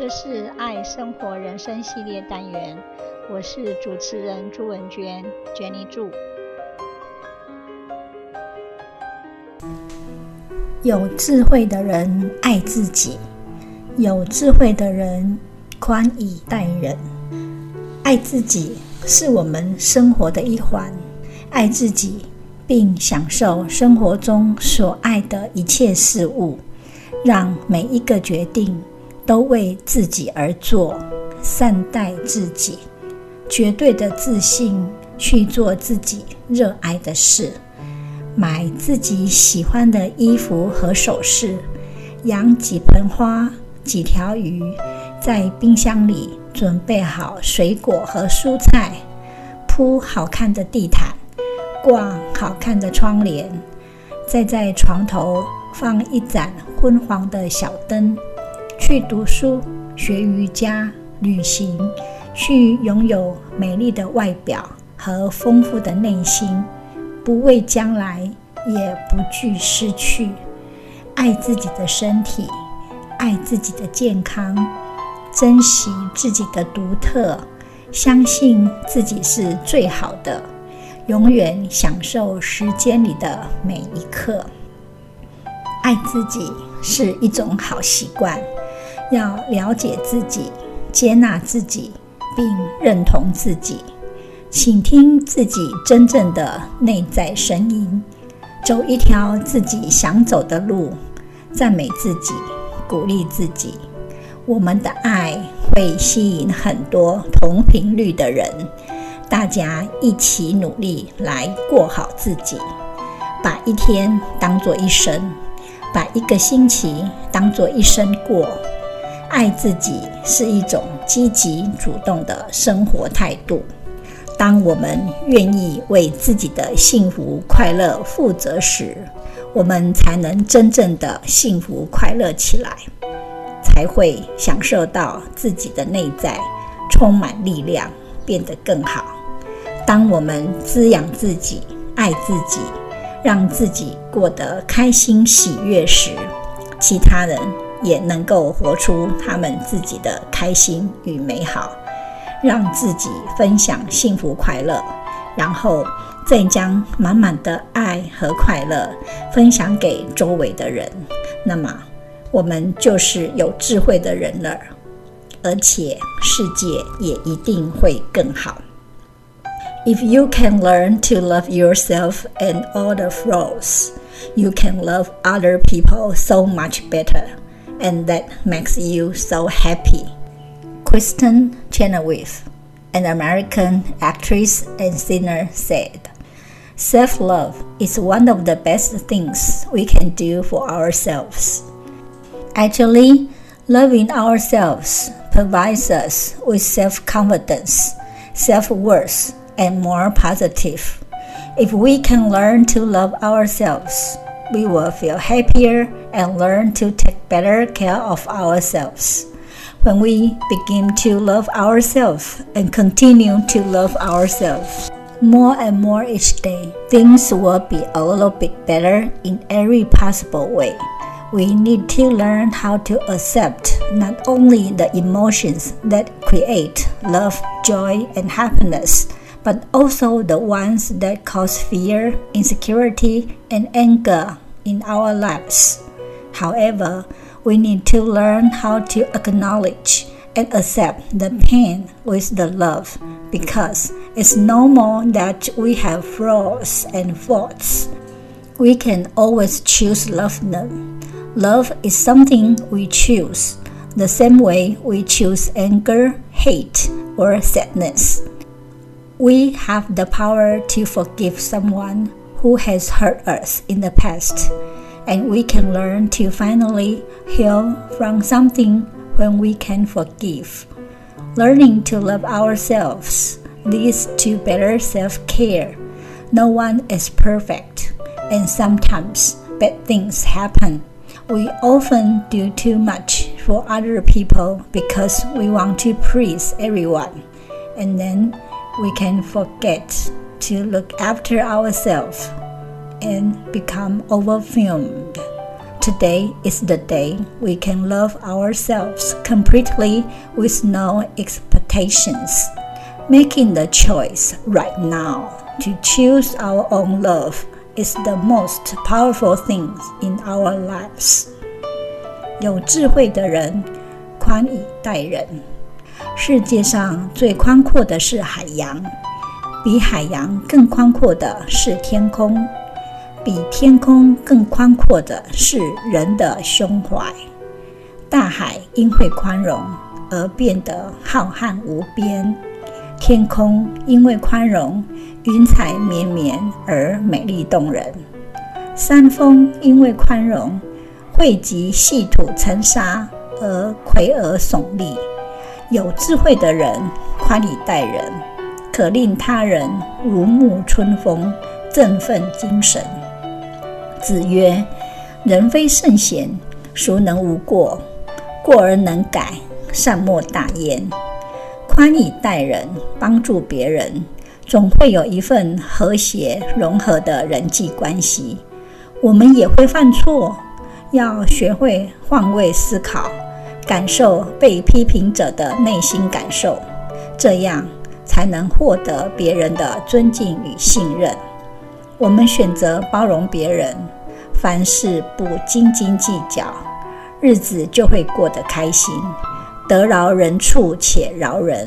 这是爱生活人生系列单元，我是主持人朱文娟，Jenny 朱。有智慧的人爱自己，有智慧的人宽以待人。爱自己是我们生活的一环，爱自己并享受生活中所爱的一切事物，让每一个决定都为自己而做，善待自己，绝对的自信去做自己热爱的事。买自己喜欢的衣服和首饰，养几盆花、几条鱼，在冰箱里准备好水果和蔬菜，铺好看的地毯，挂好看的窗帘，再在床头放一盏昏黄的小灯，去读书、学瑜伽、旅行，去拥有美丽的外表和丰富的内心。不畏将来，也不惧失去。爱自己的身体，爱自己的健康，珍惜自己的独特，相信自己是最好的，永远享受时间里的每一刻。爱自己是一种好习惯，要了解自己，接纳自己，并认同自己。倾听自己真正的内在声音，走一条自己想走的路，赞美自己，鼓励自己。我们的爱会吸引很多同频率的人，大家一起努力来过好自己。把一天当作一生，把一个星期当作一生过。爱自己是一种积极主动的生活态度。当我们愿意为自己的幸福快乐负责时，我们才能真正的幸福快乐起来，才会享受到自己的内在充满力量，变得更好。当我们滋养自己、爱自己，让自己过得开心喜悦时，其他人也能够活出他们自己的开心与美好。让自己分享幸福快乐，然后再将满满的爱和快乐分享给周围的人，那么我们就是有智慧的人了，而且世界也一定会更好。If you can learn to love yourself and all the flaws, you can love other people so much better, and that makes you so happy. Kristen Chenoweth, an American actress and singer, said, Self love is one of the best things we can do for ourselves. Actually, loving ourselves provides us with self confidence, self worth, and more positive. If we can learn to love ourselves, we will feel happier and learn to take better care of ourselves. When we begin to love ourselves and continue to love ourselves more and more each day, things will be a little bit better in every possible way. We need to learn how to accept not only the emotions that create love, joy, and happiness, but also the ones that cause fear, insecurity, and anger in our lives. However, we need to learn how to acknowledge and accept the pain with the love because it's normal that we have flaws and faults. We can always choose love them. Love is something we choose, the same way we choose anger, hate, or sadness. We have the power to forgive someone who has hurt us in the past and we can learn to finally heal from something when we can forgive. Learning to love ourselves leads to better self care. No one is perfect, and sometimes bad things happen. We often do too much for other people because we want to please everyone, and then we can forget to look after ourselves and become overwhelmed. Today is the day we can love ourselves completely with no expectations. Making the choice right now to choose our own love is the most powerful thing in our lives. 有智慧的人宽以待人。 世界上最宽阔的是海洋，比海洋更宽阔的是天空。比天空更宽阔的是人的胸怀。大海因为宽容而变得浩瀚无边，天空因为宽容，云彩绵绵而美丽动人。山峰因为宽容，汇集细土成沙而巍峨耸立。有智慧的人宽以待人，可令他人如沐春风，振奋精神。子曰：“人非圣贤，孰能无过？过而能改，善莫大焉。宽以待人，帮助别人，总会有一份和谐融合的人际关系。我们也会犯错，要学会换位思考，感受被批评者的内心感受，这样才能获得别人的尊敬与信任。”我们选择包容别人，凡事不斤斤计较，日子就会过得开心，得饶人处且饶人。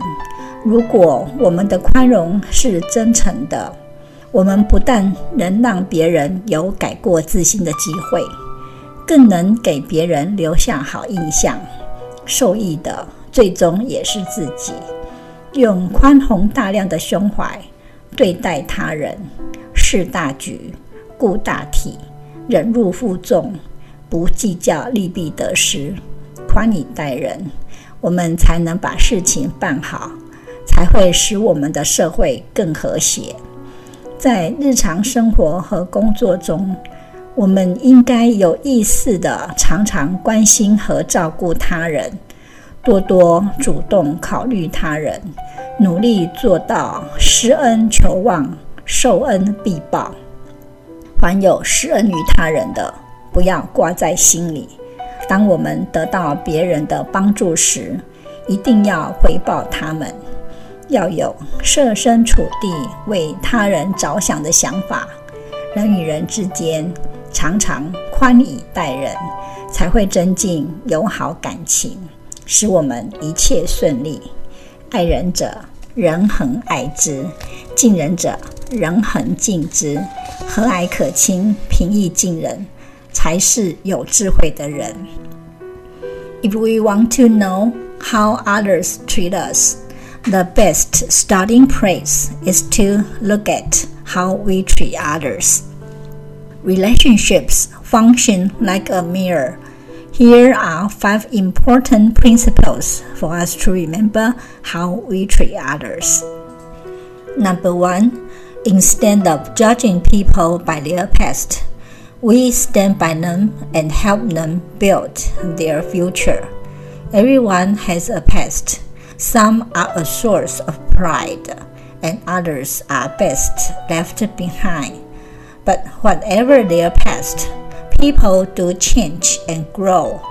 如果我们的宽容是真诚的，我们不但能让别人有改过自新的机会，更能给别人留下好印象。受益的最终也是自己。用宽宏大量的胸怀对待他人。视大局，顾大体，忍辱负重，不计较利弊得失，宽以待人，我们才能把事情办好，才会使我们的社会更和谐。在日常生活和工作中，我们应该有意识地常常关心和照顾他人，多多主动考虑他人，努力做到施恩求望。受恩必报，凡有施恩于他人的，不要挂在心里。当我们得到别人的帮助时，一定要回报他们，要有设身处地为他人着想的想法。人与人之间常常宽以待人，才会增进友好感情，使我们一切顺利。爱人者，人恒爱之；敬人者，人恒敬之，和蔼可亲，平易近人，才是有智慧的人。If we want to know how others treat us, the best starting place is to look at how we treat others. Relationships function like a mirror. Here are five important principles for us to remember how we treat others. Number one, Instead of judging people by their past, we stand by them and help them build their future. Everyone has a past. Some are a source of pride, and others are best left behind. But whatever their past, people do change and grow.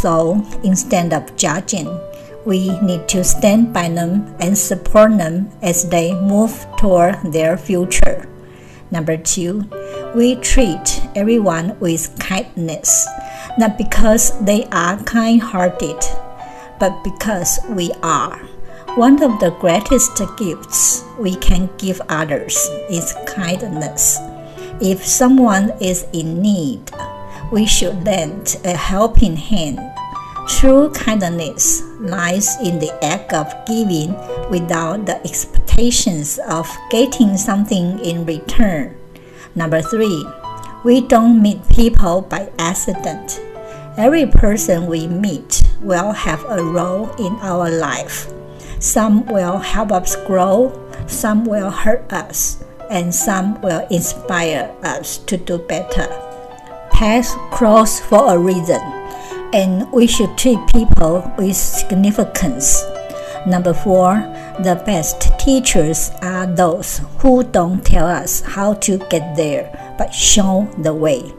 So instead of judging, we need to stand by them and support them as they move toward their future. Number two, we treat everyone with kindness, not because they are kind hearted, but because we are. One of the greatest gifts we can give others is kindness. If someone is in need, we should lend a helping hand True kindness lies in the act of giving without the expectations of getting something in return. Number three, we don't meet people by accident. Every person we meet will have a role in our life. Some will help us grow, some will hurt us, and some will inspire us to do better. Paths cross for a reason and we should treat people with significance. Number four, the best teachers are those who don't tell us how to get there, but show the way.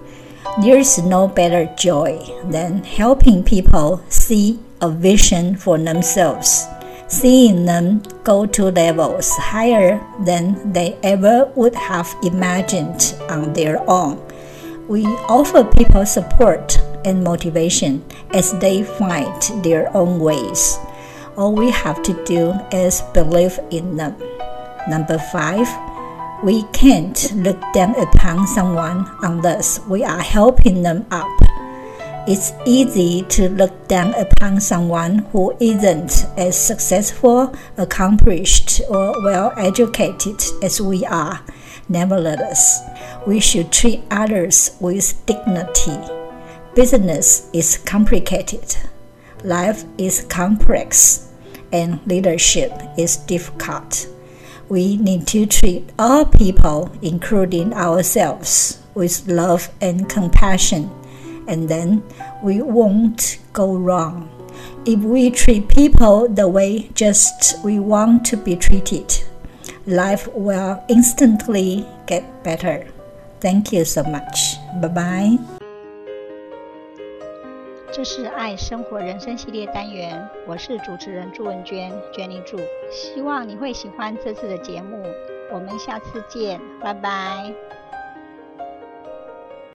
There's no better joy than helping people see a vision for themselves, seeing them go to levels higher than they ever would have imagined on their own. We offer people support and motivation as they find their own ways. All we have to do is believe in them. Number five, we can't look down upon someone unless we are helping them up. It's easy to look down upon someone who isn't as successful, accomplished, or well educated as we are. Nevertheless, we should treat others with dignity. Business is complicated, life is complex, and leadership is difficult. We need to treat all people, including ourselves, with love and compassion, and then we won't go wrong. If we treat people the way just we want to be treated, life will instantly get better. Thank you so much. Bye bye. 这是爱生活人生系列单元，我是主持人朱文娟，Jenny 朱，希望你会喜欢这次的节目，我们下次见，拜拜。